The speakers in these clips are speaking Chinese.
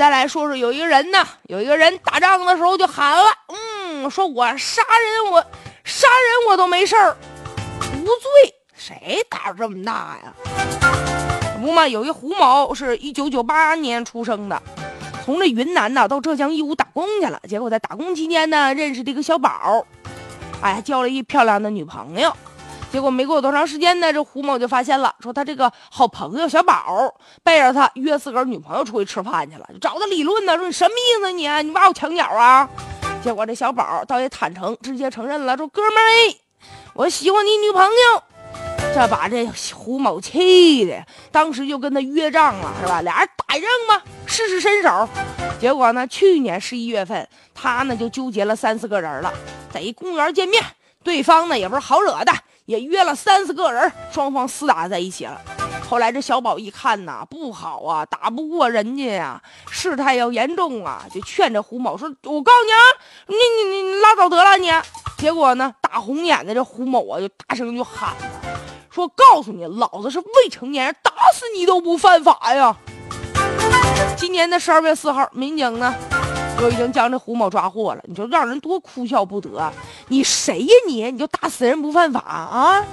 再来说说，有一个人呢，有一个人打仗的时候就喊了，嗯，说我杀人，我杀人我都没事儿，无罪。谁胆儿这么大呀？不嘛，有一胡某是一九九八年出生的，从这云南呢到浙江义乌打工去了。结果在打工期间呢，认识了一个小宝，哎，交了一漂亮的女朋友。结果没过多长时间呢，这胡某就发现了，说他这个好朋友小宝背着他约自个儿女朋友出去吃饭去了，找他理论呢，说你什么意思你？你挖我墙角啊？结果这小宝倒也坦诚，直接承认了，说哥们儿，我喜欢你女朋友。这把这胡某气的，当时就跟他约账了，是吧？俩人打一仗吧，试试身手。结果呢，去年十一月份，他呢就纠结了三四个人了，在一公园见面，对方呢也不是好惹的。也约了三四个人，双方厮打在一起了。后来这小宝一看呐，不好啊，打不过人家呀，事态要严重啊，就劝这胡某说：“我告诉你啊，你你你拉倒得了你。”结果呢，大红眼的这胡某啊，就大声就喊了，说：“告诉你，老子是未成年人，打死你都不犯法呀！”今年的十二月四号，民警呢。就已经将这胡某抓获了，你说让人多哭笑不得。你谁呀你？你就打死人不犯法啊？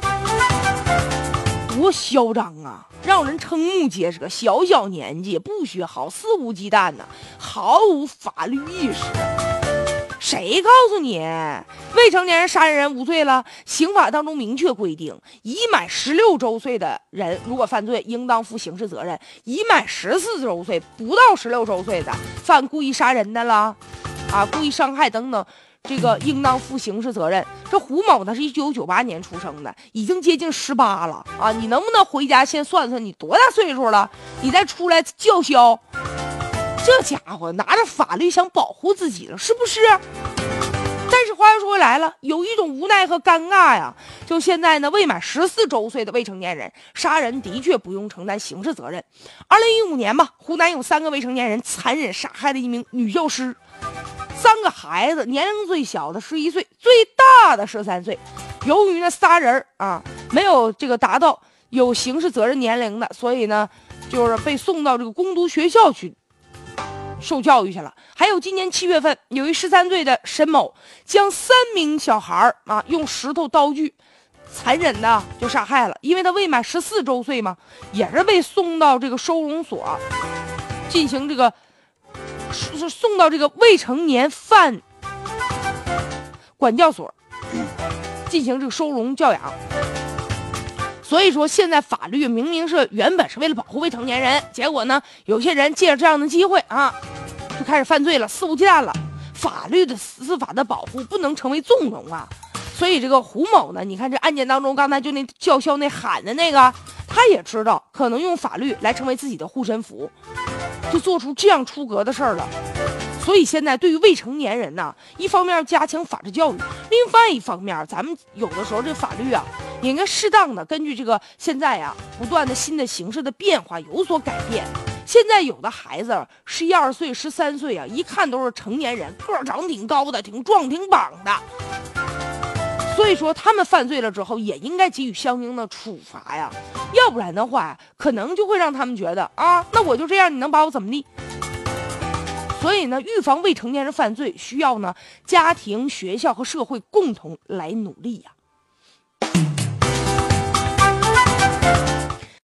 多嚣张啊！让人瞠目结舌。小小年纪不学好，肆无忌惮呐，毫无法律意识。谁告诉你未成年人杀人无罪了？刑法当中明确规定，已满十六周岁的人如果犯罪，应当负刑事责任；已满十四周岁不到十六周岁的犯故意杀人的了，啊，故意伤害等等，这个应当负刑事责任。这胡某呢是一九九八年出生的，已经接近十八了啊！你能不能回家先算算你多大岁数了？你再出来叫嚣？这家伙拿着法律想保护自己了，是不是？但是话又说回来了，有一种无奈和尴尬呀。就现在呢，未满十四周岁的未成年人杀人的确不用承担刑事责任。二零一五年吧，湖南有三个未成年人残忍杀害了一名女教师，三个孩子年龄最小的十一岁，最大的十三岁。由于那仨人啊没有这个达到有刑事责任年龄的，所以呢，就是被送到这个攻读学校去。受教育去了。还有今年七月份，有一十三岁的沈某将三名小孩啊用石头、刀具，残忍的就杀害了。因为他未满十四周岁嘛，也是被送到这个收容所进行这个是送到这个未成年犯管教所进行这个收容教养。所以说，现在法律明明是原本是为了保护未成年人，结果呢，有些人借着这样的机会啊，就开始犯罪了，肆无忌惮了。法律的司法的保护不能成为纵容啊。所以这个胡某呢，你看这案件当中，刚才就那叫嚣那喊的那个，他也知道可能用法律来成为自己的护身符，就做出这样出格的事儿了。所以现在对于未成年人呢，一方面加强法制教育，另外一方面，咱们有的时候这法律啊，也应该适当的根据这个现在啊不断的新的形势的变化有所改变。现在有的孩子十一二岁、十三岁啊，一看都是成年人，个儿长挺高的，挺壮挺膀的。所以说他们犯罪了之后，也应该给予相应的处罚呀，要不然的话，可能就会让他们觉得啊，那我就这样，你能把我怎么地？所以呢，预防未成年人犯罪，需要呢家庭、学校和社会共同来努力呀。